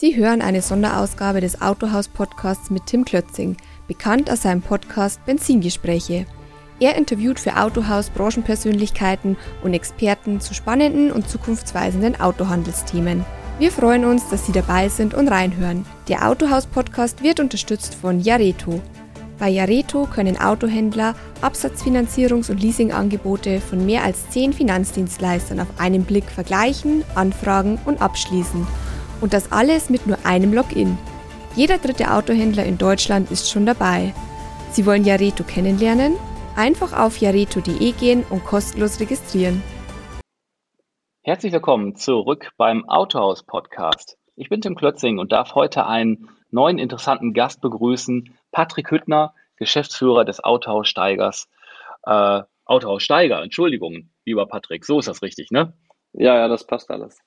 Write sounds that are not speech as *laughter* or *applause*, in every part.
Sie hören eine Sonderausgabe des Autohaus-Podcasts mit Tim Klötzing, bekannt aus seinem Podcast Benzingespräche. Er interviewt für Autohaus Branchenpersönlichkeiten und Experten zu spannenden und zukunftsweisenden Autohandelsthemen. Wir freuen uns, dass Sie dabei sind und reinhören. Der Autohaus-Podcast wird unterstützt von Jareto. Bei Jareto können Autohändler Absatzfinanzierungs- und Leasingangebote von mehr als zehn Finanzdienstleistern auf einen Blick vergleichen, anfragen und abschließen. Und das alles mit nur einem Login. Jeder dritte Autohändler in Deutschland ist schon dabei. Sie wollen Jareto kennenlernen? Einfach auf jareto.de gehen und kostenlos registrieren. Herzlich willkommen zurück beim Autohaus Podcast. Ich bin Tim Klötzing und darf heute einen neuen interessanten Gast begrüßen, Patrick Hüttner, Geschäftsführer des Autohaus Steigers. Äh, Autohaus Steiger, Entschuldigung, lieber Patrick, so ist das richtig, ne? Ja, ja, das passt alles.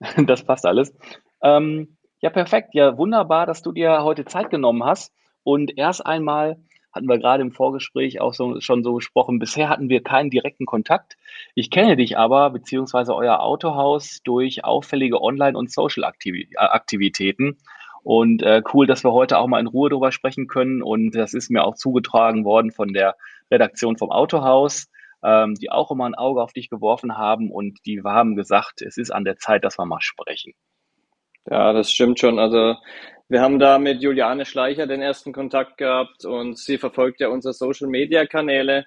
*laughs* das passt alles. Ähm, ja, perfekt. Ja, wunderbar, dass du dir heute Zeit genommen hast. Und erst einmal hatten wir gerade im Vorgespräch auch so, schon so gesprochen, bisher hatten wir keinen direkten Kontakt. Ich kenne dich aber, beziehungsweise euer Autohaus, durch auffällige Online- und Social-Aktivitäten. Und äh, cool, dass wir heute auch mal in Ruhe darüber sprechen können. Und das ist mir auch zugetragen worden von der Redaktion vom Autohaus, ähm, die auch immer ein Auge auf dich geworfen haben. Und die haben gesagt, es ist an der Zeit, dass wir mal sprechen. Ja, das stimmt schon. Also wir haben da mit Juliane Schleicher den ersten Kontakt gehabt und sie verfolgt ja unsere Social-Media-Kanäle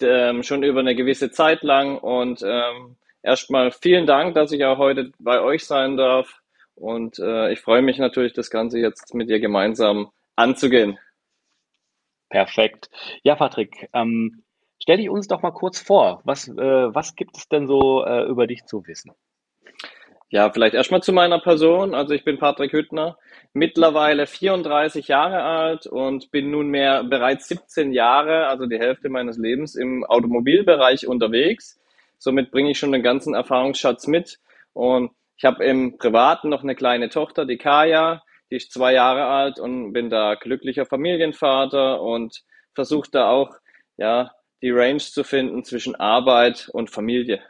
ähm, schon über eine gewisse Zeit lang. Und ähm, erstmal vielen Dank, dass ich auch heute bei euch sein darf. Und äh, ich freue mich natürlich, das Ganze jetzt mit dir gemeinsam anzugehen. Perfekt. Ja, Patrick, ähm, stell dich uns doch mal kurz vor. Was, äh, was gibt es denn so äh, über dich zu wissen? Ja, vielleicht erstmal zu meiner Person. Also ich bin Patrick Hüttner, mittlerweile 34 Jahre alt und bin nunmehr bereits 17 Jahre, also die Hälfte meines Lebens im Automobilbereich unterwegs. Somit bringe ich schon den ganzen Erfahrungsschatz mit. Und ich habe im Privaten noch eine kleine Tochter, die Kaya, die ist zwei Jahre alt und bin da glücklicher Familienvater und versuche da auch, ja, die Range zu finden zwischen Arbeit und Familie.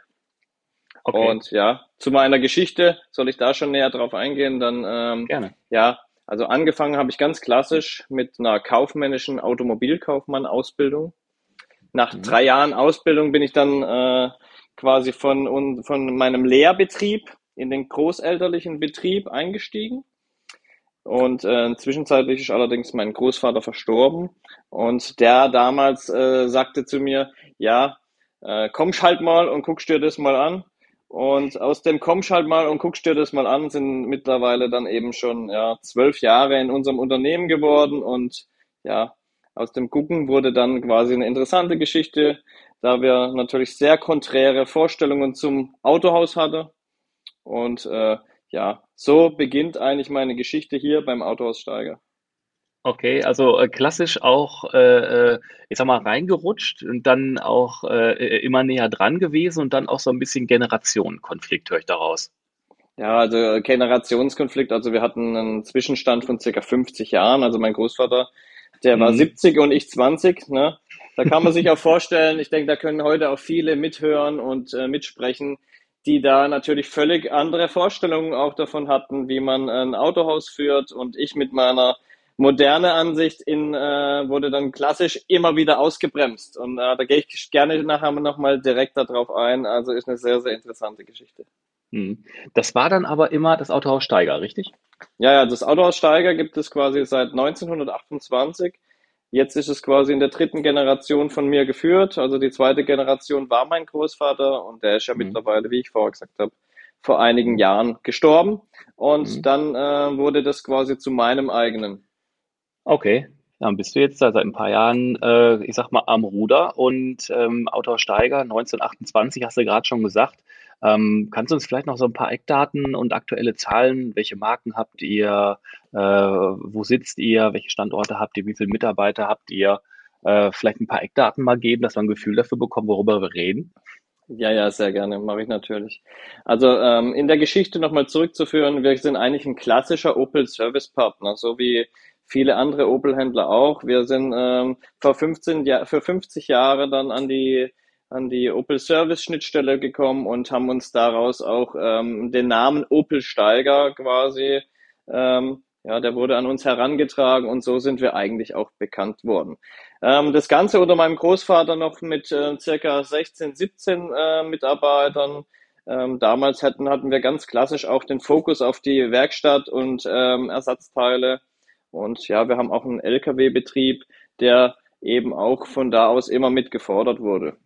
Okay. Und ja, zu meiner Geschichte, soll ich da schon näher drauf eingehen? Dann ähm, Gerne. Ja, also angefangen habe ich ganz klassisch mit einer kaufmännischen Automobilkaufmann-Ausbildung. Nach mhm. drei Jahren Ausbildung bin ich dann äh, quasi von, von meinem Lehrbetrieb in den großelterlichen Betrieb eingestiegen. Und äh, zwischenzeitlich ist allerdings mein Großvater verstorben. Und der damals äh, sagte zu mir, ja, äh, kommst halt mal und guckst dir das mal an. Und aus dem kommst halt mal und guckst dir das mal an, sind mittlerweile dann eben schon ja, zwölf Jahre in unserem Unternehmen geworden. Und ja, aus dem Gucken wurde dann quasi eine interessante Geschichte, da wir natürlich sehr konträre Vorstellungen zum Autohaus hatten. Und äh, ja, so beginnt eigentlich meine Geschichte hier beim Autohaus Steiger. Okay, also äh, klassisch auch, äh, äh, ich sag mal, reingerutscht und dann auch äh, äh, immer näher dran gewesen und dann auch so ein bisschen Generationenkonflikt, höre ich daraus. Ja, also äh, Generationskonflikt, also wir hatten einen Zwischenstand von circa 50 Jahren. Also mein Großvater, der war mhm. 70 und ich 20. Ne? Da kann man sich auch *laughs* vorstellen, ich denke, da können heute auch viele mithören und äh, mitsprechen, die da natürlich völlig andere Vorstellungen auch davon hatten, wie man ein Autohaus führt. Und ich mit meiner moderne Ansicht in, äh, wurde dann klassisch immer wieder ausgebremst. Und äh, da gehe ich gerne nachher nochmal direkt darauf ein. Also ist eine sehr, sehr interessante Geschichte. Hm. Das war dann aber immer das Autohaus Steiger, richtig? Ja, ja, das Autohaus Steiger gibt es quasi seit 1928. Jetzt ist es quasi in der dritten Generation von mir geführt. Also die zweite Generation war mein Großvater und der ist ja mhm. mittlerweile, wie ich vorher gesagt habe, vor einigen Jahren gestorben. Und mhm. dann äh, wurde das quasi zu meinem eigenen. Okay, dann bist du jetzt seit ein paar Jahren, äh, ich sag mal, am Ruder und ähm, Autor Steiger 1928 hast du gerade schon gesagt. Ähm, kannst du uns vielleicht noch so ein paar Eckdaten und aktuelle Zahlen, welche Marken habt ihr, äh, wo sitzt ihr, welche Standorte habt ihr, wie viele Mitarbeiter habt ihr, äh, vielleicht ein paar Eckdaten mal geben, dass wir ein Gefühl dafür bekommen, worüber wir reden? Ja, ja, sehr gerne, mache ich natürlich. Also ähm, in der Geschichte nochmal zurückzuführen, wir sind eigentlich ein klassischer Opel Service Partner, so wie viele andere Opel-Händler auch. Wir sind ähm, vor 15 Jahr, für 50 Jahre dann an die an die Opel Service Schnittstelle gekommen und haben uns daraus auch ähm, den Namen Opel Steiger quasi Ähm, ja, der wurde an uns herangetragen und so sind wir eigentlich auch bekannt worden. Ähm, das Ganze unter meinem Großvater noch mit äh, circa 16, 17 äh, Mitarbeitern. Ähm, damals hatten, hatten wir ganz klassisch auch den Fokus auf die Werkstatt und ähm, Ersatzteile. Und ja, wir haben auch einen LKW-Betrieb, der eben auch von da aus immer mit gefordert wurde.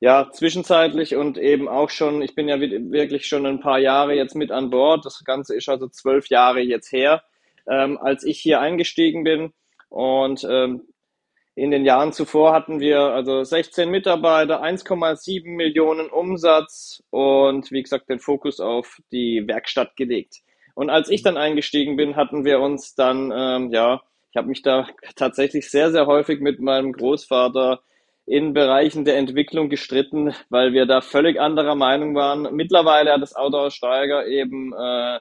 Ja, zwischenzeitlich und eben auch schon, ich bin ja wirklich schon ein paar Jahre jetzt mit an Bord. Das Ganze ist also zwölf Jahre jetzt her ähm, als ich hier eingestiegen bin. Und ähm, in den Jahren zuvor hatten wir also 16 Mitarbeiter, 1,7 Millionen Umsatz und wie gesagt den Fokus auf die Werkstatt gelegt. Und als ich dann eingestiegen bin, hatten wir uns dann, ähm, ja, ich habe mich da tatsächlich sehr, sehr häufig mit meinem Großvater in Bereichen der Entwicklung gestritten, weil wir da völlig anderer Meinung waren. Mittlerweile hat das Autohaus Steiger eben äh,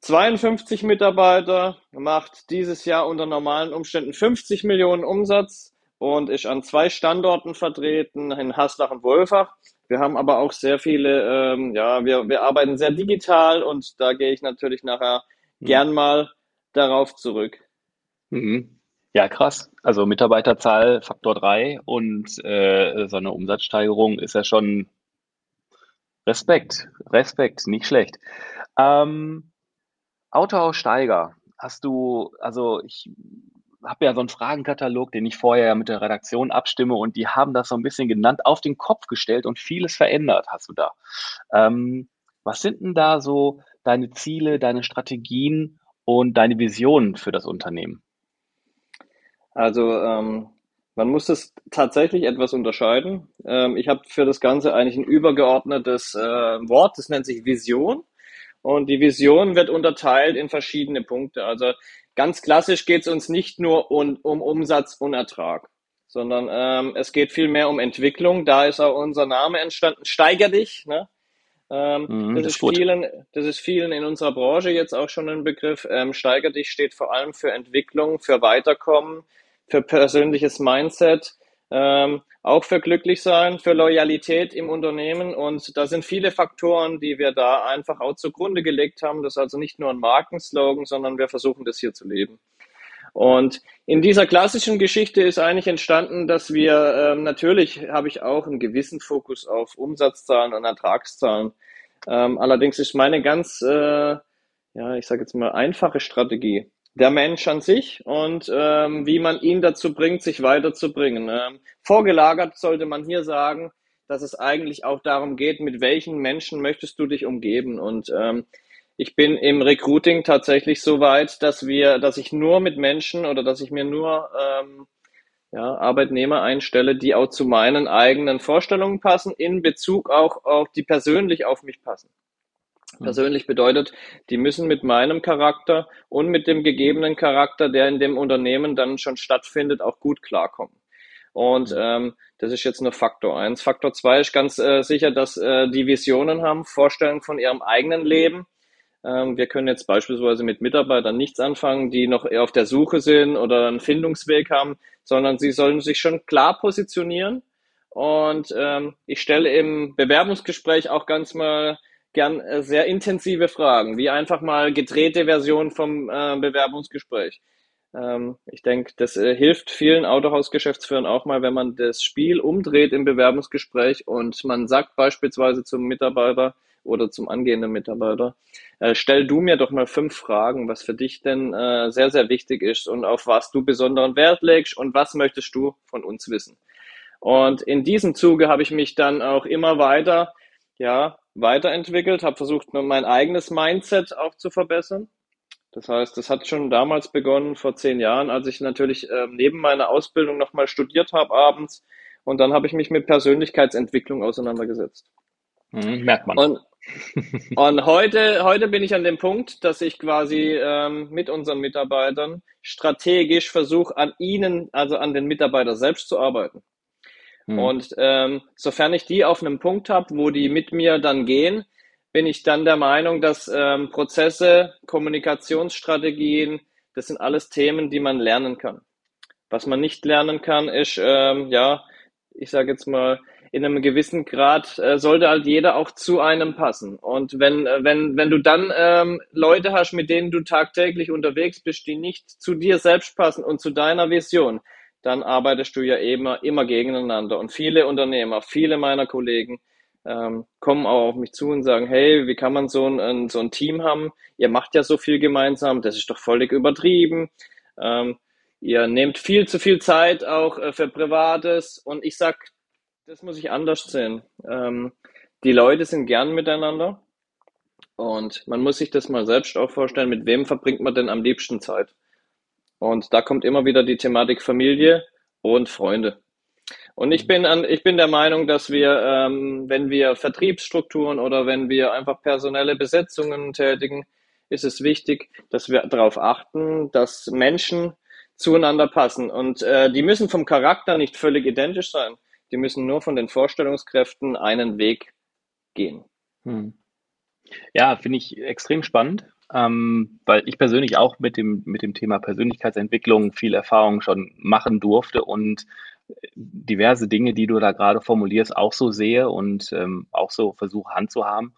52 Mitarbeiter, macht dieses Jahr unter normalen Umständen 50 Millionen Umsatz und ist an zwei Standorten vertreten, in Haslach und Wolfach. Wir haben aber auch sehr viele, ähm, ja, wir, wir arbeiten sehr digital und da gehe ich natürlich nachher mhm. gern mal darauf zurück. Mhm. Ja, krass. Also Mitarbeiterzahl Faktor 3 und äh, so eine Umsatzsteigerung ist ja schon Respekt, Respekt, nicht schlecht. Ähm, Autohaus Steiger, hast du, also ich habe ja so einen Fragenkatalog, den ich vorher ja mit der Redaktion abstimme und die haben das so ein bisschen genannt, auf den Kopf gestellt und vieles verändert hast du da. Ähm, was sind denn da so deine Ziele, deine Strategien und deine Visionen für das Unternehmen? Also ähm, man muss es tatsächlich etwas unterscheiden. Ähm, ich habe für das Ganze eigentlich ein übergeordnetes äh, Wort, das nennt sich Vision. Und die Vision wird unterteilt in verschiedene Punkte. Also ganz klassisch geht es uns nicht nur um, um Umsatz und Ertrag, sondern ähm, es geht vielmehr um Entwicklung. Da ist auch unser Name entstanden. Steiger dich. Ne? Ähm, mhm, das, das, ist vielen, das ist vielen in unserer Branche jetzt auch schon ein Begriff. Ähm, Steiger dich steht vor allem für Entwicklung, für Weiterkommen, für persönliches Mindset. Ähm, auch für glücklich sein, für Loyalität im Unternehmen. Und da sind viele Faktoren, die wir da einfach auch zugrunde gelegt haben. Das ist also nicht nur ein Markenslogan, sondern wir versuchen das hier zu leben. Und in dieser klassischen Geschichte ist eigentlich entstanden, dass wir ähm, natürlich habe ich auch einen gewissen Fokus auf Umsatzzahlen und Ertragszahlen. Ähm, allerdings ist meine ganz, äh, ja, ich sage jetzt mal einfache Strategie, der Mensch an sich und ähm, wie man ihn dazu bringt, sich weiterzubringen. Ähm, vorgelagert sollte man hier sagen, dass es eigentlich auch darum geht, mit welchen Menschen möchtest du dich umgeben. Und ähm, ich bin im Recruiting tatsächlich so weit, dass wir, dass ich nur mit Menschen oder dass ich mir nur ähm, ja, Arbeitnehmer einstelle, die auch zu meinen eigenen Vorstellungen passen, in Bezug auch auf die persönlich auf mich passen. Hm. persönlich bedeutet, die müssen mit meinem Charakter und mit dem gegebenen Charakter, der in dem Unternehmen dann schon stattfindet, auch gut klarkommen. Und hm. ähm, das ist jetzt nur Faktor eins. Faktor zwei ist ganz äh, sicher, dass äh, die Visionen haben, Vorstellungen von ihrem eigenen Leben. Ähm, wir können jetzt beispielsweise mit Mitarbeitern nichts anfangen, die noch eher auf der Suche sind oder einen Findungsweg haben, sondern sie sollen sich schon klar positionieren. Und ähm, ich stelle im Bewerbungsgespräch auch ganz mal gern äh, sehr intensive Fragen, wie einfach mal gedrehte Version vom äh, Bewerbungsgespräch. Ähm, ich denke, das äh, hilft vielen Autohausgeschäftsführern auch mal, wenn man das Spiel umdreht im Bewerbungsgespräch und man sagt beispielsweise zum Mitarbeiter oder zum angehenden Mitarbeiter, äh, stell du mir doch mal fünf Fragen, was für dich denn äh, sehr, sehr wichtig ist und auf was du besonderen Wert legst und was möchtest du von uns wissen. Und in diesem Zuge habe ich mich dann auch immer weiter ja, weiterentwickelt, habe versucht, mein eigenes Mindset auch zu verbessern. Das heißt, das hat schon damals begonnen, vor zehn Jahren, als ich natürlich äh, neben meiner Ausbildung nochmal studiert habe abends. Und dann habe ich mich mit Persönlichkeitsentwicklung auseinandergesetzt. Mhm, merkt man. Und, *laughs* und, heute, heute bin ich an dem Punkt, dass ich quasi ähm, mit unseren Mitarbeitern strategisch versuche, an ihnen, also an den Mitarbeiter selbst zu arbeiten. Mhm. Und ähm, sofern ich die auf einem Punkt habe, wo die mit mir dann gehen, bin ich dann der Meinung, dass ähm, Prozesse, Kommunikationsstrategien, das sind alles Themen, die man lernen kann. Was man nicht lernen kann, ist, ähm, ja, ich sage jetzt mal, in einem gewissen Grad äh, sollte halt jeder auch zu einem passen. Und wenn, äh, wenn, wenn du dann ähm, Leute hast, mit denen du tagtäglich unterwegs bist, die nicht zu dir selbst passen und zu deiner Vision, dann arbeitest du ja immer, immer gegeneinander. Und viele Unternehmer, viele meiner Kollegen ähm, kommen auch auf mich zu und sagen, hey, wie kann man so ein, so ein Team haben? Ihr macht ja so viel gemeinsam, das ist doch völlig übertrieben. Ähm, ihr nehmt viel zu viel Zeit auch äh, für Privates. Und ich sag, das muss ich anders sehen. Ähm, die Leute sind gern miteinander und man muss sich das mal selbst auch vorstellen, mit wem verbringt man denn am liebsten Zeit? Und da kommt immer wieder die Thematik Familie und Freunde. Und ich bin, an, ich bin der Meinung, dass wir, ähm, wenn wir Vertriebsstrukturen oder wenn wir einfach personelle Besetzungen tätigen, ist es wichtig, dass wir darauf achten, dass Menschen zueinander passen. Und äh, die müssen vom Charakter nicht völlig identisch sein. Die müssen nur von den Vorstellungskräften einen Weg gehen. Hm. Ja, finde ich extrem spannend, ähm, weil ich persönlich auch mit dem, mit dem Thema Persönlichkeitsentwicklung viel Erfahrung schon machen durfte und diverse Dinge, die du da gerade formulierst, auch so sehe und ähm, auch so versuche handzuhaben.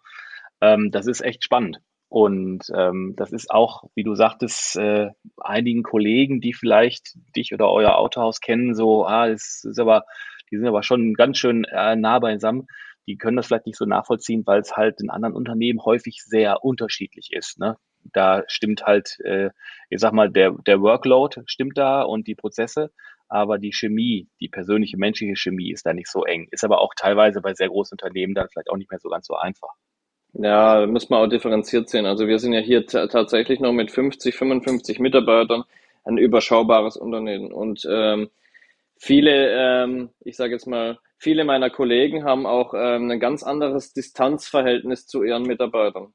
Ähm, das ist echt spannend. Und ähm, das ist auch, wie du sagtest, äh, einigen Kollegen, die vielleicht dich oder euer Autohaus kennen, so, ah, das ist aber die sind aber schon ganz schön äh, nah beisammen. Die können das vielleicht nicht so nachvollziehen, weil es halt in anderen Unternehmen häufig sehr unterschiedlich ist. Ne? Da stimmt halt, äh, ich sag mal, der, der Workload stimmt da und die Prozesse, aber die Chemie, die persönliche menschliche Chemie ist da nicht so eng. Ist aber auch teilweise bei sehr großen Unternehmen dann vielleicht auch nicht mehr so ganz so einfach. Ja, muss man auch differenziert sehen. Also wir sind ja hier tatsächlich noch mit 50, 55 Mitarbeitern ein überschaubares Unternehmen. Und ähm, viele, ähm, ich sage jetzt mal, viele meiner Kollegen haben auch ähm, ein ganz anderes Distanzverhältnis zu ihren Mitarbeitern.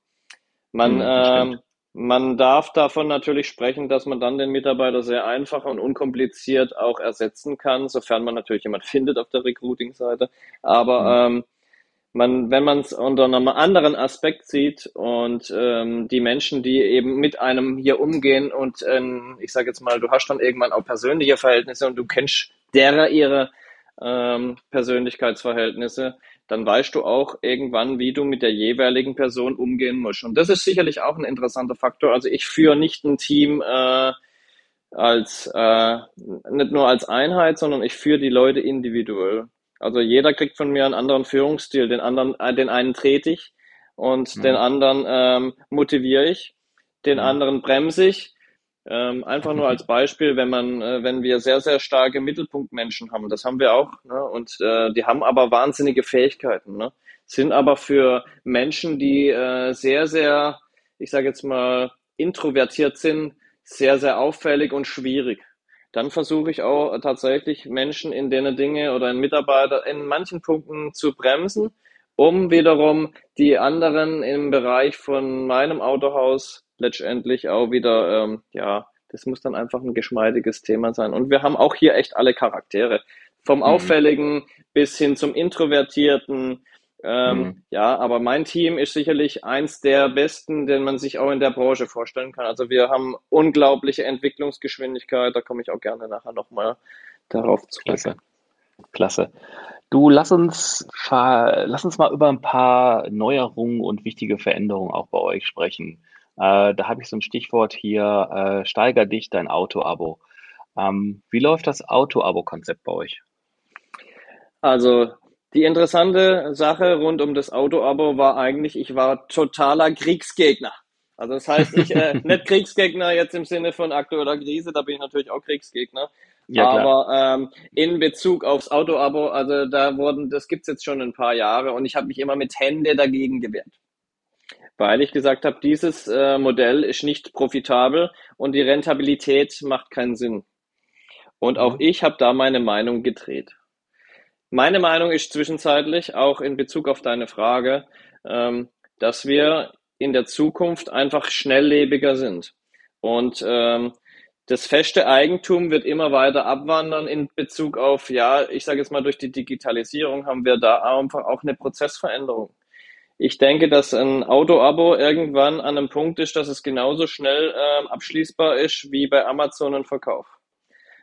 Man, mhm, ähm, man darf davon natürlich sprechen, dass man dann den Mitarbeiter sehr einfach und unkompliziert auch ersetzen kann, sofern man natürlich jemand *laughs* findet auf der Recruiting-Seite. Aber mhm. ähm, man, wenn man es unter einem anderen Aspekt sieht und ähm, die Menschen, die eben mit einem hier umgehen und ähm, ich sage jetzt mal, du hast dann irgendwann auch persönliche Verhältnisse und du kennst derer ihre ähm, Persönlichkeitsverhältnisse, dann weißt du auch irgendwann, wie du mit der jeweiligen Person umgehen musst. Und das ist sicherlich auch ein interessanter Faktor. Also ich führe nicht ein Team äh, als äh, nicht nur als Einheit, sondern ich führe die Leute individuell. Also jeder kriegt von mir einen anderen Führungsstil. Den anderen, äh, den einen trete ich und mhm. den anderen ähm, motiviere ich, den mhm. anderen bremse ich. Ähm, einfach nur als Beispiel, wenn man, äh, wenn wir sehr, sehr starke Mittelpunktmenschen haben, das haben wir auch, ne? und äh, die haben aber wahnsinnige Fähigkeiten, ne? sind aber für Menschen, die äh, sehr, sehr, ich sage jetzt mal, introvertiert sind, sehr, sehr auffällig und schwierig dann versuche ich auch tatsächlich Menschen in denen Dinge oder in Mitarbeiter in manchen Punkten zu bremsen, um wiederum die anderen im Bereich von meinem Autohaus letztendlich auch wieder, ähm, ja, das muss dann einfach ein geschmeidiges Thema sein. Und wir haben auch hier echt alle Charaktere. Vom mhm. Auffälligen bis hin zum Introvertierten, ähm, mhm. Ja, aber mein Team ist sicherlich eins der besten, den man sich auch in der Branche vorstellen kann. Also wir haben unglaubliche Entwicklungsgeschwindigkeit. Da komme ich auch gerne nachher nochmal darauf zu. Klasse. Klasse. Du, lass uns, lass uns mal über ein paar Neuerungen und wichtige Veränderungen auch bei euch sprechen. Äh, da habe ich so ein Stichwort hier, äh, steiger dich dein Auto-Abo. Ähm, wie läuft das Auto-Abo-Konzept bei euch? Also die interessante Sache rund um das Auto-Abo war eigentlich, ich war totaler Kriegsgegner. Also das heißt, ich äh, *laughs* nicht Kriegsgegner jetzt im Sinne von aktueller Krise, da bin ich natürlich auch Kriegsgegner. Ja, aber ähm, in Bezug aufs Auto-Abo, also da wurden, das gibt's jetzt schon ein paar Jahre und ich habe mich immer mit Hände dagegen gewehrt. Weil ich gesagt habe, dieses äh, Modell ist nicht profitabel und die Rentabilität macht keinen Sinn. Und auch mhm. ich habe da meine Meinung gedreht. Meine Meinung ist zwischenzeitlich, auch in Bezug auf deine Frage, ähm, dass wir in der Zukunft einfach schnelllebiger sind. Und ähm, das feste Eigentum wird immer weiter abwandern in Bezug auf, ja, ich sage jetzt mal, durch die Digitalisierung haben wir da einfach auch eine Prozessveränderung. Ich denke, dass ein Auto-Abo irgendwann an einem Punkt ist, dass es genauso schnell ähm, abschließbar ist wie bei Amazon ein Verkauf.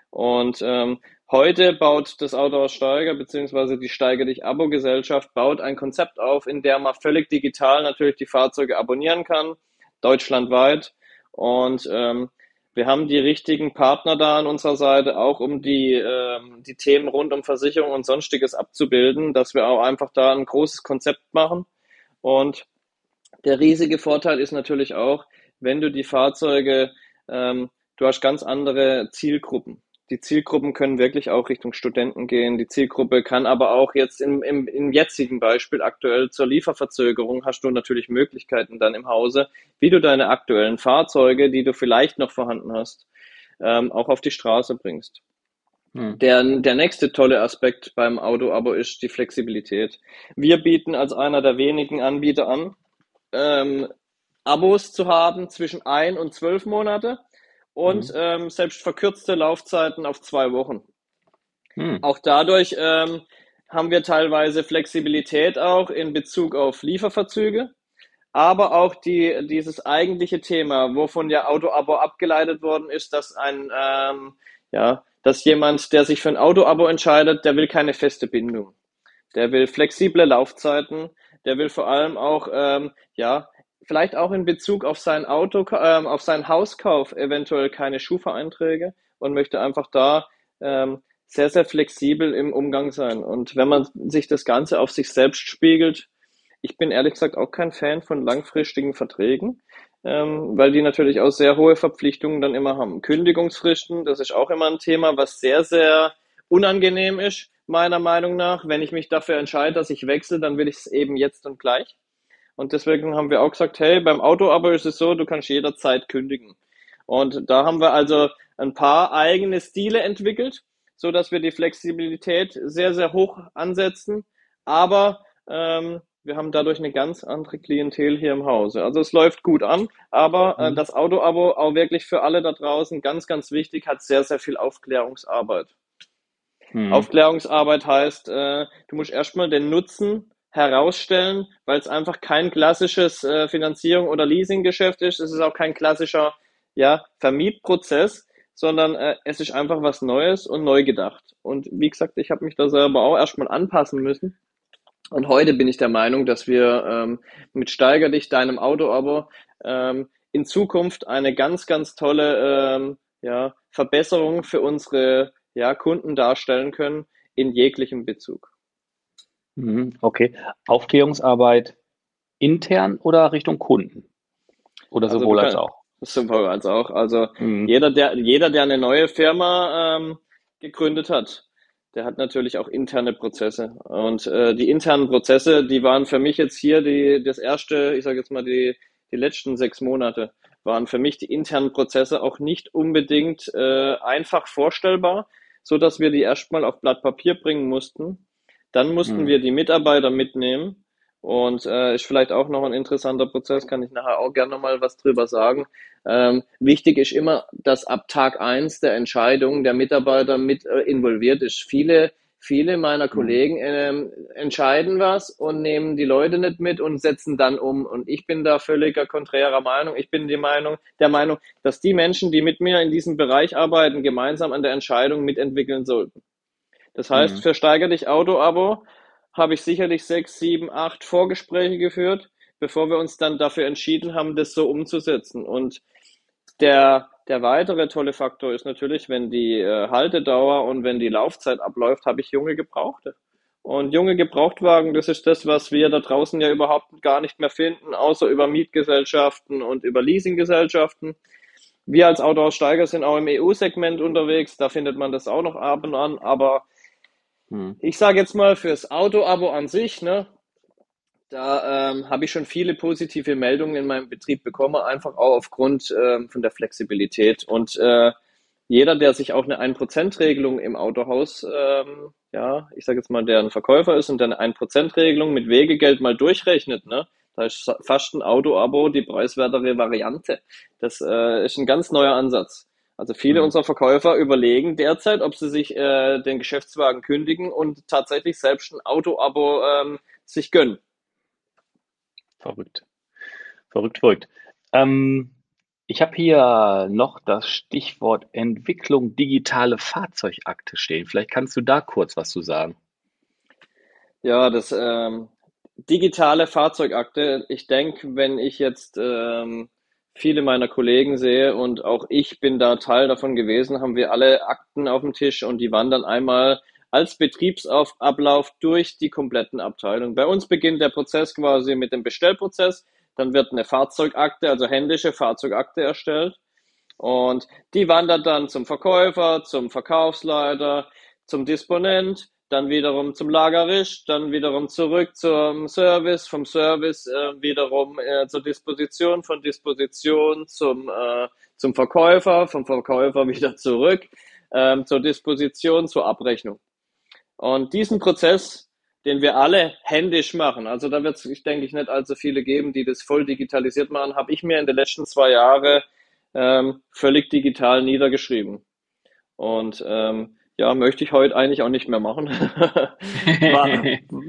Und ähm, Heute baut das Autohaus Steiger beziehungsweise die Steiger dich Abo-Gesellschaft baut ein Konzept auf, in der man völlig digital natürlich die Fahrzeuge abonnieren kann, deutschlandweit. Und ähm, wir haben die richtigen Partner da an unserer Seite, auch um die, ähm, die Themen rund um Versicherung und sonstiges abzubilden, dass wir auch einfach da ein großes Konzept machen. Und der riesige Vorteil ist natürlich auch, wenn du die Fahrzeuge, ähm, du hast ganz andere Zielgruppen die Zielgruppen können wirklich auch Richtung Studenten gehen. Die Zielgruppe kann aber auch jetzt im, im, im jetzigen Beispiel aktuell zur Lieferverzögerung hast du natürlich Möglichkeiten dann im Hause, wie du deine aktuellen Fahrzeuge, die du vielleicht noch vorhanden hast, ähm, auch auf die Straße bringst. Hm. Der, der nächste tolle Aspekt beim Auto-Abo ist die Flexibilität. Wir bieten als einer der wenigen Anbieter an, ähm, Abos zu haben zwischen ein und zwölf Monate und mhm. ähm, selbst verkürzte Laufzeiten auf zwei Wochen. Mhm. Auch dadurch ähm, haben wir teilweise Flexibilität auch in Bezug auf Lieferverzüge, aber auch die, dieses eigentliche Thema, wovon ja Auto-Abo abgeleitet worden ist, dass ein, ähm, ja, dass jemand, der sich für ein Auto-Abo entscheidet, der will keine feste Bindung. Der will flexible Laufzeiten, der will vor allem auch, ähm, ja, vielleicht auch in Bezug auf sein Auto, ähm, auf seinen Hauskauf eventuell keine Schufa-Einträge und möchte einfach da ähm, sehr, sehr flexibel im Umgang sein. Und wenn man sich das Ganze auf sich selbst spiegelt, ich bin ehrlich gesagt auch kein Fan von langfristigen Verträgen, ähm, weil die natürlich auch sehr hohe Verpflichtungen dann immer haben. Kündigungsfristen, das ist auch immer ein Thema, was sehr, sehr unangenehm ist, meiner Meinung nach. Wenn ich mich dafür entscheide, dass ich wechsle, dann will ich es eben jetzt und gleich. Und deswegen haben wir auch gesagt, hey, beim Auto-Abo ist es so, du kannst jederzeit kündigen. Und da haben wir also ein paar eigene Stile entwickelt, so dass wir die Flexibilität sehr, sehr hoch ansetzen. Aber ähm, wir haben dadurch eine ganz andere Klientel hier im Hause. Also es läuft gut an, aber äh, mhm. das Auto-Abo auch wirklich für alle da draußen ganz, ganz wichtig, hat sehr, sehr viel Aufklärungsarbeit. Mhm. Aufklärungsarbeit heißt, äh, du musst erstmal den Nutzen herausstellen, weil es einfach kein klassisches äh, Finanzierung- oder Leasinggeschäft ist. Es ist auch kein klassischer ja, Vermietprozess, sondern äh, es ist einfach was Neues und neu gedacht. Und wie gesagt, ich habe mich da selber auch erstmal anpassen müssen. Und heute bin ich der Meinung, dass wir ähm, mit Steiger dich deinem Auto-Abo ähm, in Zukunft eine ganz, ganz tolle ähm, ja, Verbesserung für unsere ja, Kunden darstellen können in jeglichem Bezug. Mhm, okay. Aufklärungsarbeit intern oder Richtung Kunden? Oder also sowohl als auch? Sowohl als auch. Also mhm. jeder, der, jeder, der eine neue Firma ähm, gegründet hat, der hat natürlich auch interne Prozesse. Und äh, die internen Prozesse, die waren für mich jetzt hier die, das erste, ich sage jetzt mal die, die letzten sechs Monate, waren für mich die internen Prozesse auch nicht unbedingt äh, einfach vorstellbar, so dass wir die erstmal auf Blatt Papier bringen mussten dann mussten mhm. wir die Mitarbeiter mitnehmen. Und äh, ist vielleicht auch noch ein interessanter Prozess, kann ich nachher auch gerne mal was drüber sagen. Ähm, wichtig ist immer, dass ab Tag eins der Entscheidung der Mitarbeiter mit äh, involviert ist. Viele, viele meiner mhm. Kollegen äh, entscheiden was und nehmen die Leute nicht mit und setzen dann um. Und ich bin da völliger konträrer Meinung. Ich bin die Meinung, der Meinung, dass die Menschen, die mit mir in diesem Bereich arbeiten, gemeinsam an der Entscheidung mitentwickeln sollten. Das heißt, mhm. für Steiger dich Auto-Abo habe ich sicherlich sechs, sieben, acht Vorgespräche geführt, bevor wir uns dann dafür entschieden haben, das so umzusetzen. Und der, der weitere tolle Faktor ist natürlich, wenn die äh, Haltedauer und wenn die Laufzeit abläuft, habe ich junge Gebrauchte. Und junge Gebrauchtwagen, das ist das, was wir da draußen ja überhaupt gar nicht mehr finden, außer über Mietgesellschaften und über Leasinggesellschaften. Wir als Autoaussteiger sind auch im EU-Segment unterwegs, da findet man das auch noch ab und an, aber hm. Ich sage jetzt mal fürs Auto-Abo an sich, ne, da ähm, habe ich schon viele positive Meldungen in meinem Betrieb bekommen, einfach auch aufgrund ähm, von der Flexibilität. Und äh, jeder, der sich auch eine 1%-Regelung im Autohaus, ähm, ja, ich sage jetzt mal, der ein Verkäufer ist und eine 1%-Regelung mit Wegegeld mal durchrechnet, ne, da ist fast ein Auto-Abo die preiswertere Variante. Das äh, ist ein ganz neuer Ansatz. Also viele mhm. unserer Verkäufer überlegen derzeit, ob sie sich äh, den Geschäftswagen kündigen und tatsächlich selbst ein Auto-Abo ähm, sich gönnen. Verrückt. Verrückt, verrückt. Ähm, Ich habe hier noch das Stichwort Entwicklung digitale Fahrzeugakte stehen. Vielleicht kannst du da kurz was zu sagen. Ja, das ähm, digitale Fahrzeugakte. Ich denke, wenn ich jetzt ähm, viele meiner Kollegen sehe und auch ich bin da Teil davon gewesen, haben wir alle Akten auf dem Tisch und die wandern einmal als Betriebsablauf durch die kompletten Abteilungen. Bei uns beginnt der Prozess quasi mit dem Bestellprozess. Dann wird eine Fahrzeugakte, also händische Fahrzeugakte erstellt. Und die wandert dann zum Verkäufer, zum Verkaufsleiter, zum Disponent, dann wiederum zum Lagerist, dann wiederum zurück zum Service, vom Service äh, wiederum äh, zur Disposition, von Disposition zum, äh, zum Verkäufer, vom Verkäufer *laughs* wieder zurück ähm, zur Disposition, zur Abrechnung. Und diesen Prozess, den wir alle händisch machen, also da wird es, ich denke ich, nicht allzu viele geben, die das voll digitalisiert machen, habe ich mir in den letzten zwei Jahren ähm, völlig digital niedergeschrieben. Und ähm, ja, möchte ich heute eigentlich auch nicht mehr machen. *laughs* war,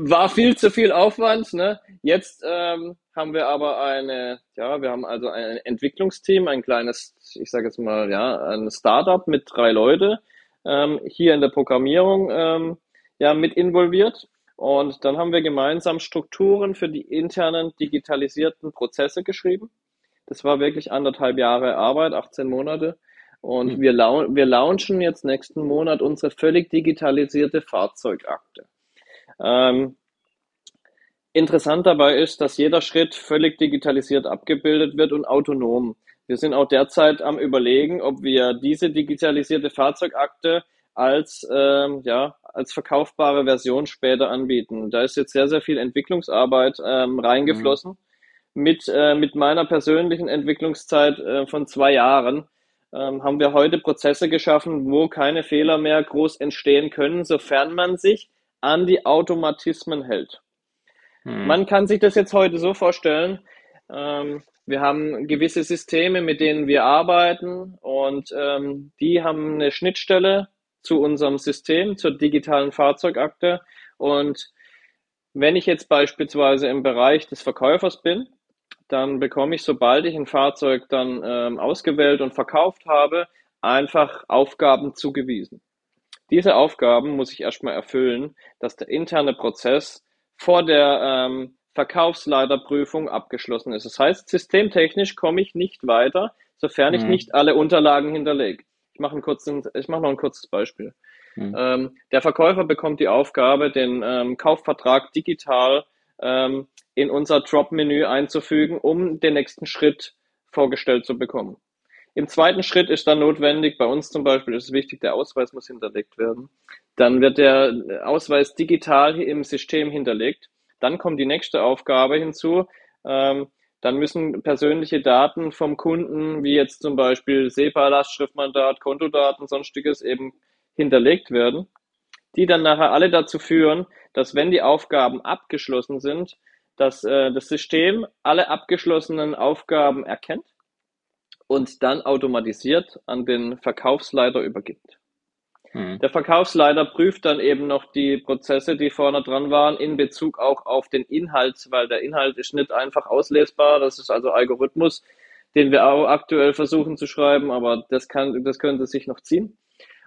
war, viel zu viel Aufwand. Ne? Jetzt ähm, haben wir aber eine, ja, wir haben also ein Entwicklungsteam, ein kleines, ich sage jetzt mal, ja, ein Startup mit drei Leute ähm, hier in der Programmierung ähm, ja, mit involviert. Und dann haben wir gemeinsam Strukturen für die internen digitalisierten Prozesse geschrieben. Das war wirklich anderthalb Jahre Arbeit, 18 Monate. Und mhm. wir, lau wir launchen jetzt nächsten Monat unsere völlig digitalisierte Fahrzeugakte. Ähm, interessant dabei ist, dass jeder Schritt völlig digitalisiert abgebildet wird und autonom. Wir sind auch derzeit am Überlegen, ob wir diese digitalisierte Fahrzeugakte als, ähm, ja, als verkaufbare Version später anbieten. Da ist jetzt sehr, sehr viel Entwicklungsarbeit ähm, reingeflossen. Mhm. Mit, äh, mit meiner persönlichen Entwicklungszeit äh, von zwei Jahren ähm, haben wir heute Prozesse geschaffen, wo keine Fehler mehr groß entstehen können, sofern man sich an die Automatismen hält. Hm. Man kann sich das jetzt heute so vorstellen, ähm, wir haben gewisse Systeme, mit denen wir arbeiten und ähm, die haben eine Schnittstelle zu unserem System, zur digitalen Fahrzeugakte. Und wenn ich jetzt beispielsweise im Bereich des Verkäufers bin, dann bekomme ich, sobald ich ein Fahrzeug dann ähm, ausgewählt und verkauft habe, einfach Aufgaben zugewiesen. Diese Aufgaben muss ich erstmal erfüllen, dass der interne Prozess vor der ähm, Verkaufsleiterprüfung abgeschlossen ist. Das heißt, systemtechnisch komme ich nicht weiter, sofern ich mhm. nicht alle Unterlagen hinterlege. Ich mache, einen ich mache noch ein kurzes Beispiel. Mhm. Ähm, der Verkäufer bekommt die Aufgabe, den ähm, Kaufvertrag digital ähm, in unser Drop-Menü einzufügen, um den nächsten Schritt vorgestellt zu bekommen. Im zweiten Schritt ist dann notwendig, bei uns zum Beispiel ist es wichtig, der Ausweis muss hinterlegt werden. Dann wird der Ausweis digital im System hinterlegt. Dann kommt die nächste Aufgabe hinzu. Ähm, dann müssen persönliche Daten vom Kunden, wie jetzt zum Beispiel SEPA-Lastschriftmandat, Kontodaten, sonstiges eben hinterlegt werden, die dann nachher alle dazu führen, dass wenn die Aufgaben abgeschlossen sind, dass äh, das System alle abgeschlossenen Aufgaben erkennt und dann automatisiert an den Verkaufsleiter übergibt. Hm. Der Verkaufsleiter prüft dann eben noch die Prozesse, die vorne dran waren, in Bezug auch auf den Inhalt, weil der Inhalt ist nicht einfach auslesbar. Das ist also Algorithmus, den wir auch aktuell versuchen zu schreiben, aber das kann, das könnte sich noch ziehen.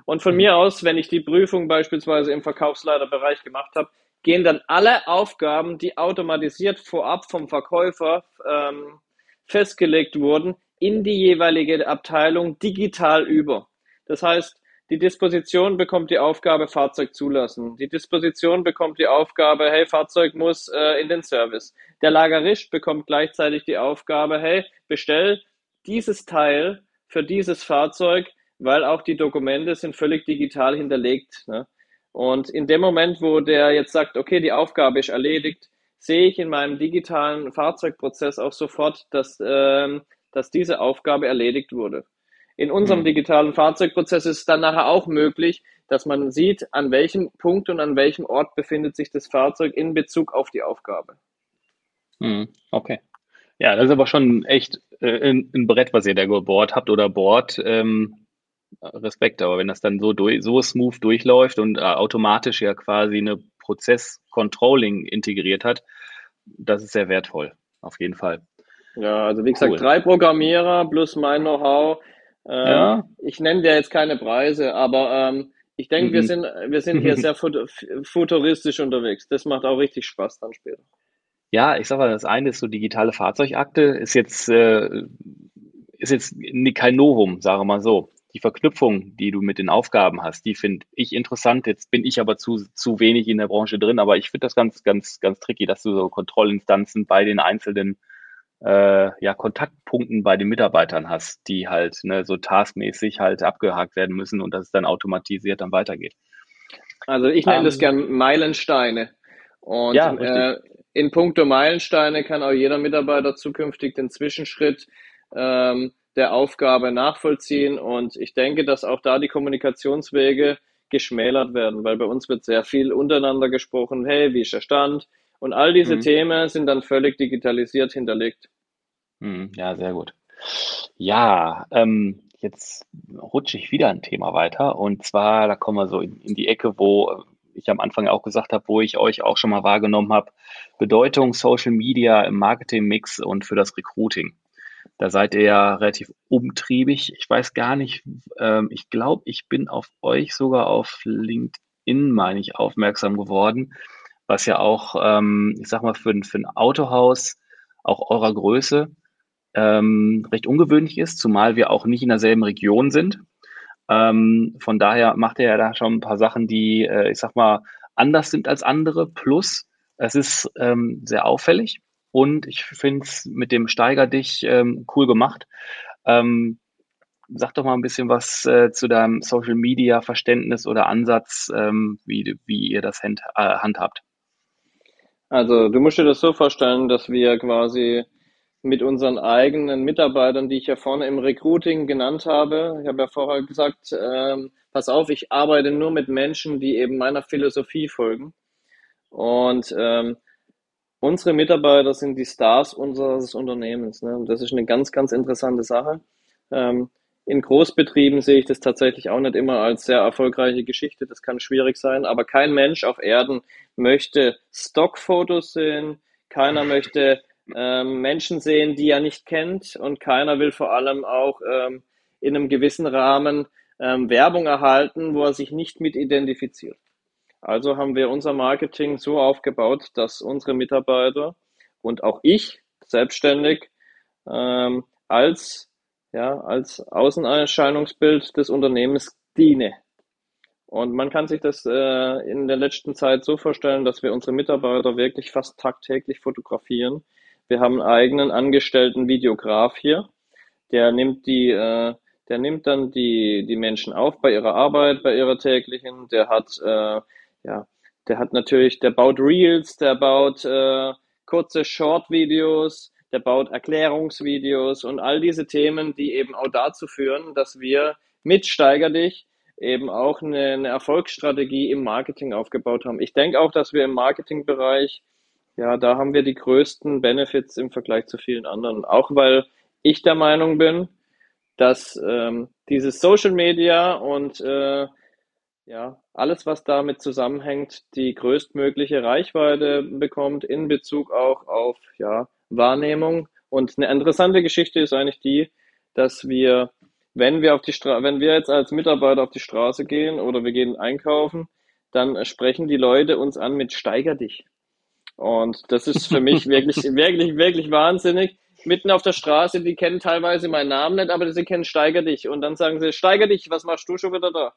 Und von hm. mir aus, wenn ich die Prüfung beispielsweise im Verkaufsleiterbereich gemacht habe, gehen dann alle Aufgaben, die automatisiert vorab vom Verkäufer ähm, festgelegt wurden, in die jeweilige Abteilung digital über. Das heißt, die Disposition bekommt die Aufgabe Fahrzeug zulassen. Die Disposition bekommt die Aufgabe, hey, Fahrzeug muss äh, in den Service. Der Lagerist bekommt gleichzeitig die Aufgabe, hey, bestell dieses Teil für dieses Fahrzeug, weil auch die Dokumente sind völlig digital hinterlegt. Ne? Und in dem Moment, wo der jetzt sagt, okay, die Aufgabe ist erledigt, sehe ich in meinem digitalen Fahrzeugprozess auch sofort, dass, ähm, dass diese Aufgabe erledigt wurde. In unserem mhm. digitalen Fahrzeugprozess ist es dann nachher auch möglich, dass man sieht, an welchem Punkt und an welchem Ort befindet sich das Fahrzeug in Bezug auf die Aufgabe. Mhm. Okay. Ja, das ist aber schon echt äh, ein, ein Brett, was ihr da gebohrt habt oder bohrt. Ähm, Respekt, aber wenn das dann so, durch, so smooth durchläuft und äh, automatisch ja quasi eine Prozess-Controlling integriert hat, das ist sehr wertvoll, auf jeden Fall. Ja, also wie gesagt, cool. drei Programmierer plus mein Know-how. Ähm, ja. Ich nenne dir jetzt keine Preise, aber ähm, ich denke, mhm. wir sind, wir sind hier *laughs* sehr futuristisch unterwegs. Das macht auch richtig Spaß dann später. Ja, ich sag mal, das eine ist so digitale Fahrzeugakte, ist jetzt, äh, ist jetzt kein Novum, sage mal so. Die Verknüpfung, die du mit den Aufgaben hast, die finde ich interessant. Jetzt bin ich aber zu, zu wenig in der Branche drin, aber ich finde das ganz, ganz, ganz tricky, dass du so Kontrollinstanzen bei den einzelnen äh, ja, Kontaktpunkten bei den Mitarbeitern hast, die halt ne, so taskmäßig halt abgehakt werden müssen und dass es dann automatisiert dann weitergeht. Also ich nenne ähm, das gern Meilensteine. Und ja, äh, in puncto Meilensteine kann auch jeder Mitarbeiter zukünftig den Zwischenschritt ähm, der Aufgabe nachvollziehen. Und ich denke, dass auch da die Kommunikationswege geschmälert werden, weil bei uns wird sehr viel untereinander gesprochen. Hey, wie ist der Stand? Und all diese mhm. Themen sind dann völlig digitalisiert hinterlegt. Mhm, ja, sehr gut. Ja, ähm, jetzt rutsche ich wieder ein Thema weiter. Und zwar, da kommen wir so in, in die Ecke, wo ich am Anfang auch gesagt habe, wo ich euch auch schon mal wahrgenommen habe, Bedeutung Social Media im Marketing-Mix und für das Recruiting. Da seid ihr ja relativ umtriebig. Ich weiß gar nicht, ähm, ich glaube, ich bin auf euch sogar auf LinkedIn, meine ich, aufmerksam geworden was ja auch, ähm, ich sag mal, für, für ein Autohaus auch eurer Größe ähm, recht ungewöhnlich ist, zumal wir auch nicht in derselben Region sind. Ähm, von daher macht er ja da schon ein paar Sachen, die, äh, ich sag mal, anders sind als andere. Plus, es ist ähm, sehr auffällig und ich finde es mit dem Steiger dich ähm, cool gemacht. Ähm, sag doch mal ein bisschen was äh, zu deinem Social Media Verständnis oder Ansatz, ähm, wie, wie ihr das hand, äh, handhabt. Also du musst dir das so vorstellen, dass wir quasi mit unseren eigenen Mitarbeitern, die ich ja vorne im Recruiting genannt habe, ich habe ja vorher gesagt, ähm, pass auf, ich arbeite nur mit Menschen, die eben meiner Philosophie folgen. Und ähm, unsere Mitarbeiter sind die Stars unseres Unternehmens. Ne? Und das ist eine ganz, ganz interessante Sache. Ähm, in Großbetrieben sehe ich das tatsächlich auch nicht immer als sehr erfolgreiche Geschichte. Das kann schwierig sein, aber kein Mensch auf Erden möchte Stockfotos sehen. Keiner möchte ähm, Menschen sehen, die er nicht kennt und keiner will vor allem auch ähm, in einem gewissen Rahmen ähm, Werbung erhalten, wo er sich nicht mit identifiziert. Also haben wir unser Marketing so aufgebaut, dass unsere Mitarbeiter und auch ich selbstständig ähm, als ja, als Außenerscheinungsbild des Unternehmens diene. Und man kann sich das äh, in der letzten Zeit so vorstellen, dass wir unsere Mitarbeiter wirklich fast tagtäglich fotografieren. Wir haben einen eigenen angestellten Videograf hier, der nimmt die, äh, der nimmt dann die, die Menschen auf bei ihrer Arbeit, bei ihrer täglichen. Der hat, äh, ja, der hat natürlich, der baut Reels, der baut äh, kurze Short-Videos, der baut Erklärungsvideos und all diese Themen, die eben auch dazu führen, dass wir mit Steiger dich eben auch eine, eine Erfolgsstrategie im Marketing aufgebaut haben. Ich denke auch, dass wir im Marketingbereich, ja, da haben wir die größten Benefits im Vergleich zu vielen anderen. Auch weil ich der Meinung bin, dass ähm, dieses Social Media und äh, ja, alles, was damit zusammenhängt, die größtmögliche Reichweite bekommt in Bezug auch auf ja, Wahrnehmung. Und eine interessante Geschichte ist eigentlich die, dass wir, wenn wir auf die Stra wenn wir jetzt als Mitarbeiter auf die Straße gehen oder wir gehen einkaufen, dann sprechen die Leute uns an mit Steiger dich. Und das ist für mich *laughs* wirklich, wirklich, wirklich wahnsinnig. Mitten auf der Straße, die kennen teilweise meinen Namen nicht, aber sie kennen Steiger dich. Und dann sagen sie, Steiger dich, was machst du schon wieder da?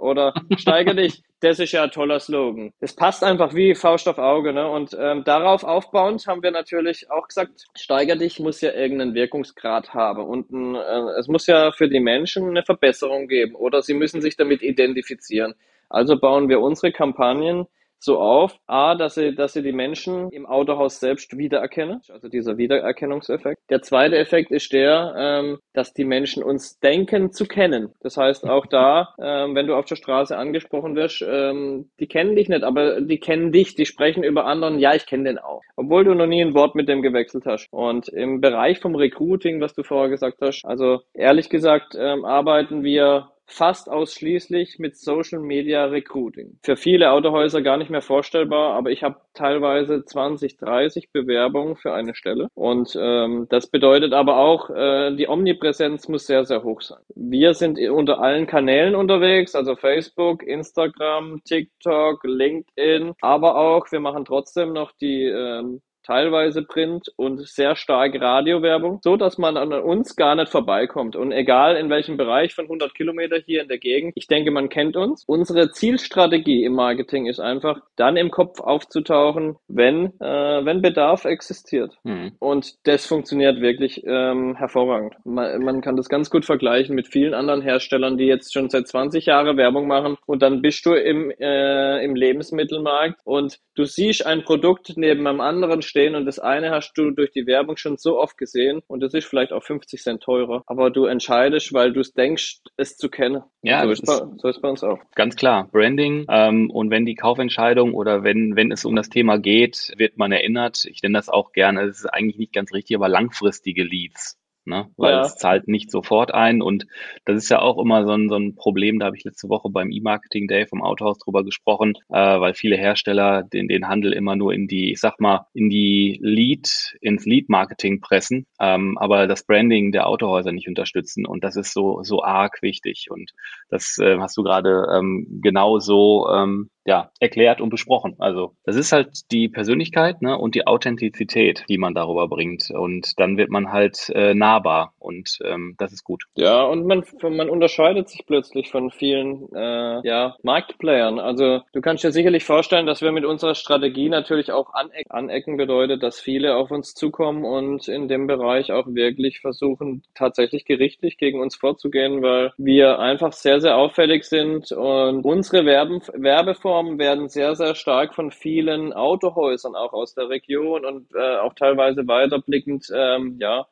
Oder steige dich. Das ist ja ein toller Slogan. Das passt einfach wie Faust auf Auge. Ne? Und ähm, darauf aufbauend haben wir natürlich auch gesagt, steiger dich muss ja irgendeinen Wirkungsgrad haben. Und ein, äh, es muss ja für die Menschen eine Verbesserung geben oder sie müssen sich damit identifizieren. Also bauen wir unsere Kampagnen so auf, a, dass sie, dass sie die Menschen im Autohaus selbst wiedererkennen, also dieser Wiedererkennungseffekt. Der zweite Effekt ist der, ähm, dass die Menschen uns denken zu kennen. Das heißt, auch da, ähm, wenn du auf der Straße angesprochen wirst, ähm, die kennen dich nicht, aber die kennen dich, die sprechen über anderen, ja, ich kenne den auch. Obwohl du noch nie ein Wort mit dem gewechselt hast. Und im Bereich vom Recruiting, was du vorher gesagt hast, also ehrlich gesagt, ähm, arbeiten wir fast ausschließlich mit Social Media Recruiting. Für viele Autohäuser gar nicht mehr vorstellbar, aber ich habe teilweise 20, 30 Bewerbungen für eine Stelle. Und ähm, das bedeutet aber auch, äh, die Omnipräsenz muss sehr, sehr hoch sein. Wir sind unter allen Kanälen unterwegs, also Facebook, Instagram, TikTok, LinkedIn, aber auch, wir machen trotzdem noch die ähm, teilweise Print und sehr stark Radiowerbung, so dass man an uns gar nicht vorbeikommt. Und egal in welchem Bereich von 100 Kilometer hier in der Gegend, ich denke, man kennt uns. Unsere Zielstrategie im Marketing ist einfach, dann im Kopf aufzutauchen, wenn, äh, wenn Bedarf existiert. Mhm. Und das funktioniert wirklich ähm, hervorragend. Man, man kann das ganz gut vergleichen mit vielen anderen Herstellern, die jetzt schon seit 20 Jahren Werbung machen und dann bist du im, äh, im Lebensmittelmarkt und du siehst ein Produkt neben einem anderen stehen und das eine hast du durch die Werbung schon so oft gesehen und das ist vielleicht auch 50 Cent teurer, aber du entscheidest, weil du denkst, es zu kennen. Ja, so ist, bei, so ist bei uns auch. Ganz klar, Branding ähm, und wenn die Kaufentscheidung oder wenn, wenn es um das Thema geht, wird man erinnert. Ich nenne das auch gerne, es ist eigentlich nicht ganz richtig, aber langfristige Leads ne? weil ja. es zahlt nicht sofort ein. Und das ist ja auch immer so ein, so ein Problem, da habe ich letzte Woche beim E-Marketing Day vom Autohaus drüber gesprochen, äh, weil viele Hersteller den, den Handel immer nur in die, ich sag mal, in die Lead, ins Lead-Marketing pressen, ähm, aber das Branding der Autohäuser nicht unterstützen. Und das ist so, so arg wichtig. Und das äh, hast du gerade ähm, genau so ähm, ja, erklärt und besprochen. Also das ist halt die Persönlichkeit ne, und die Authentizität, die man darüber bringt. Und dann wird man halt äh, nahbar und ähm, das ist gut. Ja, und man, man unterscheidet sich plötzlich von vielen äh, ja, Marktplayern. Also du kannst dir sicherlich vorstellen, dass wir mit unserer Strategie natürlich auch anecken. Anecken bedeutet, dass viele auf uns zukommen und in dem Bereich auch wirklich versuchen, tatsächlich gerichtlich gegen uns vorzugehen, weil wir einfach sehr, sehr auffällig sind und unsere Werben, Werbeform Plattformen werden sehr, sehr stark von vielen Autohäusern auch aus der Region und äh, auch teilweise weiterblickend ähm, ja,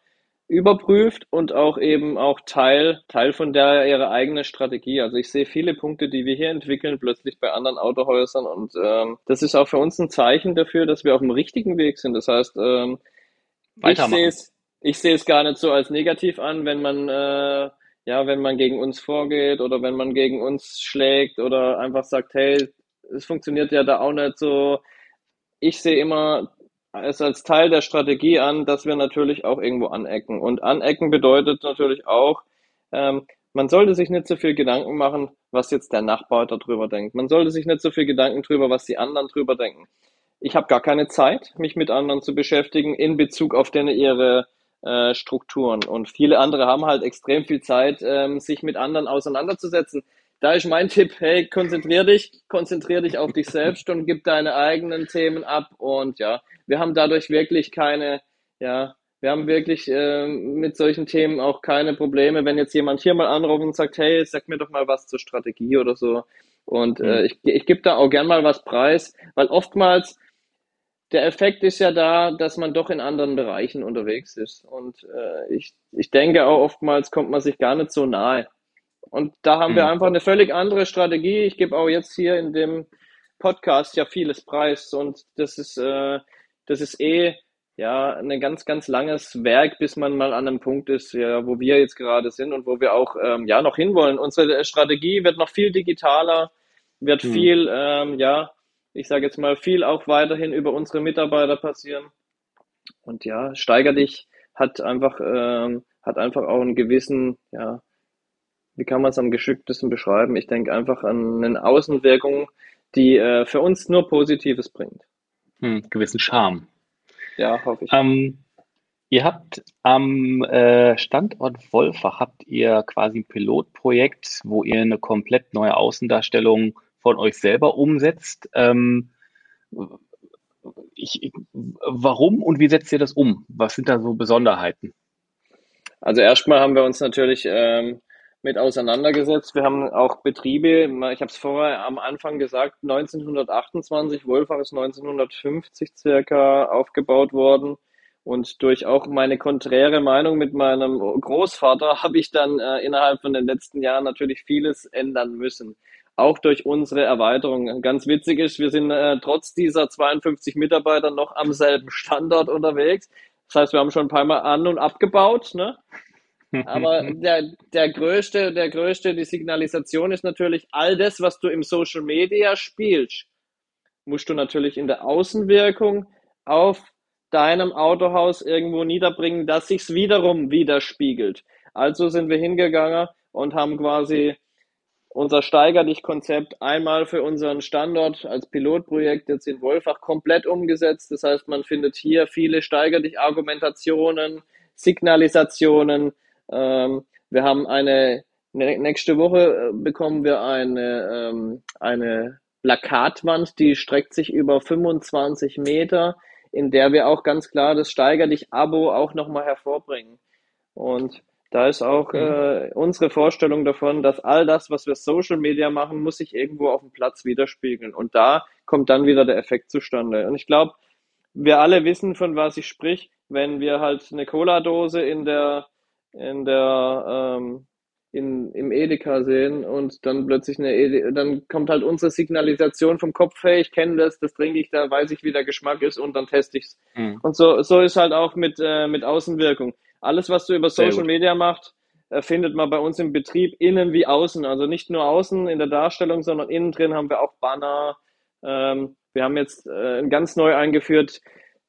überprüft und auch eben auch Teil, Teil von der ihre eigene Strategie. Also ich sehe viele Punkte, die wir hier entwickeln, plötzlich bei anderen Autohäusern und ähm, das ist auch für uns ein Zeichen dafür, dass wir auf dem richtigen Weg sind. Das heißt, ähm, ich sehe es, ich sehe es gar nicht so als negativ an, wenn man äh, ja, wenn man gegen uns vorgeht oder wenn man gegen uns schlägt oder einfach sagt, hey, es funktioniert ja da auch nicht so. Ich sehe immer es als Teil der Strategie an, dass wir natürlich auch irgendwo anecken. Und anecken bedeutet natürlich auch, ähm, man sollte sich nicht so viel Gedanken machen, was jetzt der Nachbar darüber denkt. Man sollte sich nicht so viel Gedanken drüber, was die anderen drüber denken. Ich habe gar keine Zeit, mich mit anderen zu beschäftigen in Bezug auf denen ihre äh, Strukturen. Und viele andere haben halt extrem viel Zeit, ähm, sich mit anderen auseinanderzusetzen da ist mein Tipp, hey, konzentrier dich, konzentrier dich auf dich selbst und gib deine eigenen Themen ab. Und ja, wir haben dadurch wirklich keine, ja, wir haben wirklich äh, mit solchen Themen auch keine Probleme, wenn jetzt jemand hier mal anruft und sagt, hey, sag mir doch mal was zur Strategie oder so. Und äh, mhm. ich, ich gebe da auch gern mal was preis, weil oftmals der Effekt ist ja da, dass man doch in anderen Bereichen unterwegs ist. Und äh, ich, ich denke auch oftmals kommt man sich gar nicht so nahe. Und da haben mhm. wir einfach eine völlig andere Strategie. Ich gebe auch jetzt hier in dem Podcast ja vieles preis und das ist, äh, das ist eh ja ein ganz, ganz langes Werk, bis man mal an einem Punkt ist, ja, wo wir jetzt gerade sind und wo wir auch ähm, ja noch hinwollen. Unsere Strategie wird noch viel digitaler, wird mhm. viel, ähm, ja, ich sage jetzt mal, viel auch weiterhin über unsere Mitarbeiter passieren. Und ja, steiger dich hat einfach, ähm, hat einfach auch einen gewissen, ja, wie kann man es am geschicktesten beschreiben? Ich denke einfach an eine Außenwirkung, die äh, für uns nur Positives bringt. Hm, gewissen Charme. Ja, hoffe ich. Ähm, ihr habt am äh, Standort Wolfach habt ihr quasi ein Pilotprojekt, wo ihr eine komplett neue Außendarstellung von euch selber umsetzt. Ähm, ich, warum und wie setzt ihr das um? Was sind da so Besonderheiten? Also erstmal haben wir uns natürlich ähm, mit auseinandergesetzt. Wir haben auch Betriebe, ich habe es vorher am Anfang gesagt, 1928, Wolfach ist 1950 circa aufgebaut worden. Und durch auch meine konträre Meinung mit meinem Großvater *laughs* habe ich dann äh, innerhalb von den letzten Jahren natürlich vieles ändern müssen. Auch durch unsere Erweiterung. Ganz witzig ist, wir sind äh, trotz dieser 52 Mitarbeiter noch am selben Standort *laughs* unterwegs. Das heißt, wir haben schon ein paar Mal an- und abgebaut. Ne? Aber *laughs* der, der größte, der größte, die Signalisation ist natürlich all das, was du im Social Media spielst, musst du natürlich in der Außenwirkung auf deinem Autohaus irgendwo niederbringen, dass sich's wiederum widerspiegelt. Also sind wir hingegangen und haben quasi unser Steiger dich Konzept einmal für unseren Standort als Pilotprojekt jetzt in Wolfach komplett umgesetzt. Das heißt, man findet hier viele Steiger dich Argumentationen, Signalisationen. Ähm, wir haben eine nächste Woche äh, bekommen wir eine ähm, eine Plakatwand, die streckt sich über 25 Meter, in der wir auch ganz klar das Steiger dich Abo auch nochmal hervorbringen. Und da ist auch mhm. äh, unsere Vorstellung davon, dass all das, was wir Social Media machen, muss sich irgendwo auf dem Platz widerspiegeln. Und da kommt dann wieder der Effekt zustande. Und ich glaube, wir alle wissen, von was ich sprich, wenn wir halt eine Cola-Dose in der, in der, ähm, in, im Edeka sehen und dann plötzlich eine Edeka, dann kommt halt unsere Signalisation vom Kopf, hey, ich kenne das, das trinke ich, da weiß ich, wie der Geschmack ist und dann teste ich es. Mhm. Und so, so ist halt auch mit, äh, mit Außenwirkung. Alles, was du über Social Media machst, äh, findet man bei uns im Betrieb innen wie außen. Also nicht nur außen in der Darstellung, sondern innen drin haben wir auch Banner. Ähm, wir haben jetzt äh, ganz neu eingeführt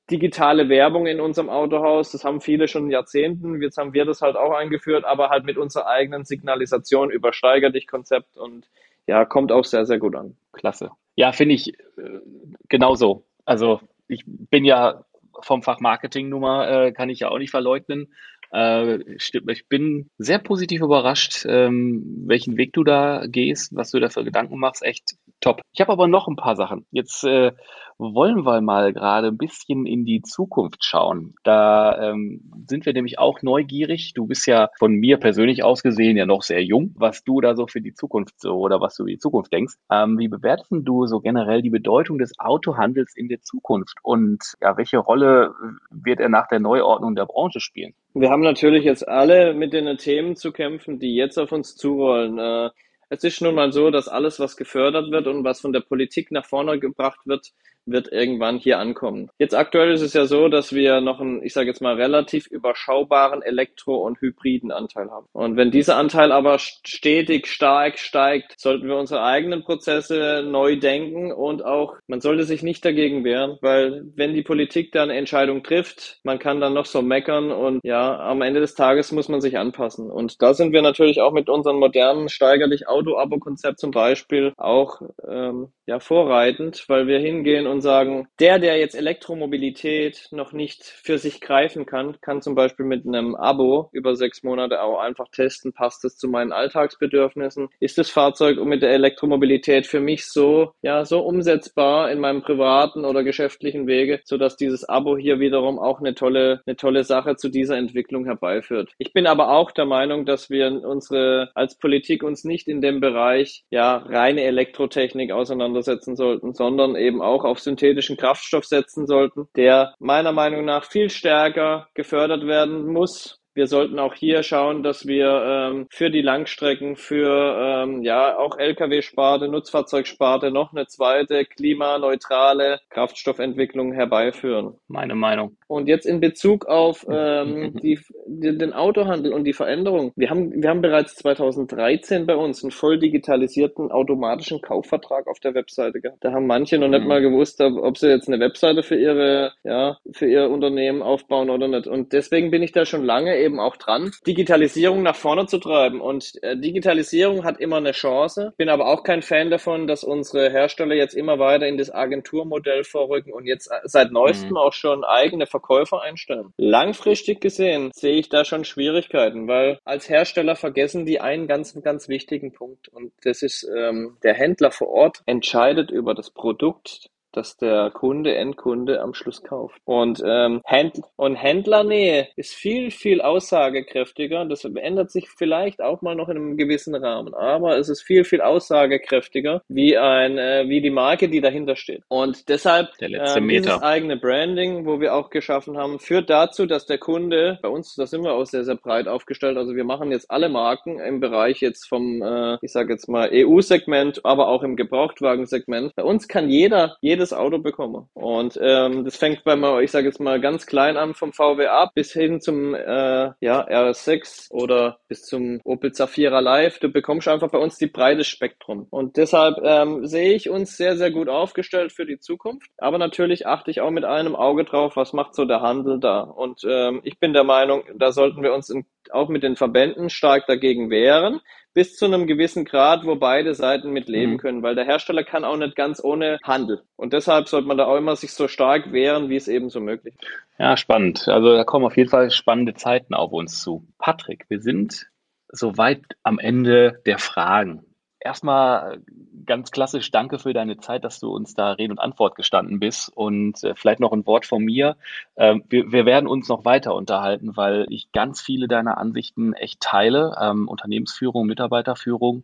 digitale Werbung in unserem Autohaus. Das haben viele schon Jahrzehnten. Jetzt haben wir das halt auch eingeführt, aber halt mit unserer eigenen Signalisation übersteigert dich Konzept und ja, kommt auch sehr, sehr gut an. Klasse. Ja, finde ich äh, genauso. Also ich bin ja vom Fach Marketing Nummer äh, kann ich ja auch nicht verleugnen. Äh, ich bin sehr positiv überrascht, ähm, welchen Weg du da gehst, was du da für Gedanken machst. Echt top. Ich habe aber noch ein paar Sachen. Jetzt äh, wollen wir mal gerade ein bisschen in die Zukunft schauen. Da ähm, sind wir nämlich auch neugierig. Du bist ja von mir persönlich aus gesehen ja noch sehr jung, was du da so für die Zukunft so oder was du über die Zukunft denkst. Ähm, wie bewertest du so generell die Bedeutung des Autohandels in der Zukunft und ja, welche Rolle wird er nach der Neuordnung der Branche spielen? Wir haben natürlich jetzt alle mit den Themen zu kämpfen, die jetzt auf uns zurollen. Äh, es ist nun mal so, dass alles, was gefördert wird und was von der Politik nach vorne gebracht wird, wird irgendwann hier ankommen. Jetzt aktuell ist es ja so, dass wir noch einen, ich sage jetzt mal, relativ überschaubaren Elektro- und hybriden Anteil haben. Und wenn dieser Anteil aber stetig stark steigt, sollten wir unsere eigenen Prozesse neu denken und auch, man sollte sich nicht dagegen wehren, weil wenn die Politik dann Entscheidung trifft, man kann dann noch so meckern und ja, am Ende des Tages muss man sich anpassen. Und da sind wir natürlich auch mit unserem modernen steigerlich Auto-Abo-Konzept zum Beispiel auch ähm, ja vorreitend, weil wir hingehen und sagen, der, der jetzt Elektromobilität noch nicht für sich greifen kann, kann zum Beispiel mit einem Abo über sechs Monate auch einfach testen, passt es zu meinen Alltagsbedürfnissen? Ist das Fahrzeug mit der Elektromobilität für mich so, ja, so umsetzbar in meinem privaten oder geschäftlichen Wege, sodass dieses Abo hier wiederum auch eine tolle, eine tolle Sache zu dieser Entwicklung herbeiführt. Ich bin aber auch der Meinung, dass wir unsere, als Politik uns nicht in dem Bereich, ja, reine Elektrotechnik auseinandersetzen sollten, sondern eben auch auf synthetischen Kraftstoff setzen sollten, der meiner Meinung nach viel stärker gefördert werden muss wir sollten auch hier schauen, dass wir ähm, für die Langstrecken, für ähm, ja auch Lkw-Sparte, Nutzfahrzeugsparte noch eine zweite klimaneutrale Kraftstoffentwicklung herbeiführen. Meine Meinung. Und jetzt in Bezug auf *laughs* ähm, die, den Autohandel und die Veränderung. Wir haben, wir haben bereits 2013 bei uns einen voll digitalisierten automatischen Kaufvertrag auf der Webseite gehabt. Da haben manche noch nicht mhm. mal gewusst, ob sie jetzt eine Webseite für ihre, ja, für ihr Unternehmen aufbauen oder nicht. Und deswegen bin ich da schon lange eben eben auch dran, Digitalisierung nach vorne zu treiben. Und äh, Digitalisierung hat immer eine Chance. Bin aber auch kein Fan davon, dass unsere Hersteller jetzt immer weiter in das Agenturmodell vorrücken und jetzt äh, seit neuestem mhm. auch schon eigene Verkäufer einstellen. Langfristig gesehen sehe ich da schon Schwierigkeiten, weil als Hersteller vergessen die einen ganz, ganz wichtigen Punkt. Und das ist, ähm, der Händler vor Ort entscheidet über das Produkt dass der Kunde, Endkunde am Schluss kauft. Und, ähm, Händler, und Händlernähe ist viel, viel aussagekräftiger. Das ändert sich vielleicht auch mal noch in einem gewissen Rahmen. Aber es ist viel, viel aussagekräftiger wie ein, äh, wie die Marke, die dahinter steht. Und deshalb ähm, dieses eigene Branding, wo wir auch geschaffen haben, führt dazu, dass der Kunde, bei uns, da sind wir auch sehr, sehr breit aufgestellt. Also wir machen jetzt alle Marken im Bereich jetzt vom, äh, ich sage jetzt mal EU-Segment, aber auch im Gebrauchtwagensegment. Bei uns kann jeder, jeder jedes Auto bekomme. Und ähm, das fängt bei mal, ich sage jetzt mal ganz klein an vom VW ab bis hin zum äh, ja, RS6 oder bis zum Opel Zafira Live. Du bekommst einfach bei uns die breite Spektrum. Und deshalb ähm, sehe ich uns sehr, sehr gut aufgestellt für die Zukunft. Aber natürlich achte ich auch mit einem Auge drauf, was macht so der Handel da. Und ähm, ich bin der Meinung, da sollten wir uns in, auch mit den Verbänden stark dagegen wehren bis zu einem gewissen Grad, wo beide Seiten mit leben mhm. können, weil der Hersteller kann auch nicht ganz ohne Handel. Und deshalb sollte man da auch immer sich so stark wehren, wie es eben so möglich ist. Ja, spannend. Also da kommen auf jeden Fall spannende Zeiten auf uns zu. Patrick, wir sind soweit am Ende der Fragen erstmal ganz klassisch danke für deine Zeit, dass du uns da Rede und Antwort gestanden bist. Und äh, vielleicht noch ein Wort von mir. Ähm, wir, wir, werden uns noch weiter unterhalten, weil ich ganz viele deiner Ansichten echt teile. Ähm, Unternehmensführung, Mitarbeiterführung.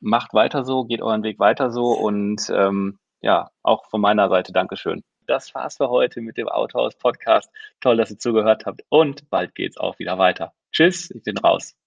Macht weiter so, geht euren Weg weiter so. Und ähm, ja, auch von meiner Seite Dankeschön. Das war's für heute mit dem Autohaus Podcast. Toll, dass ihr zugehört habt und bald geht's auch wieder weiter. Tschüss, ich bin raus.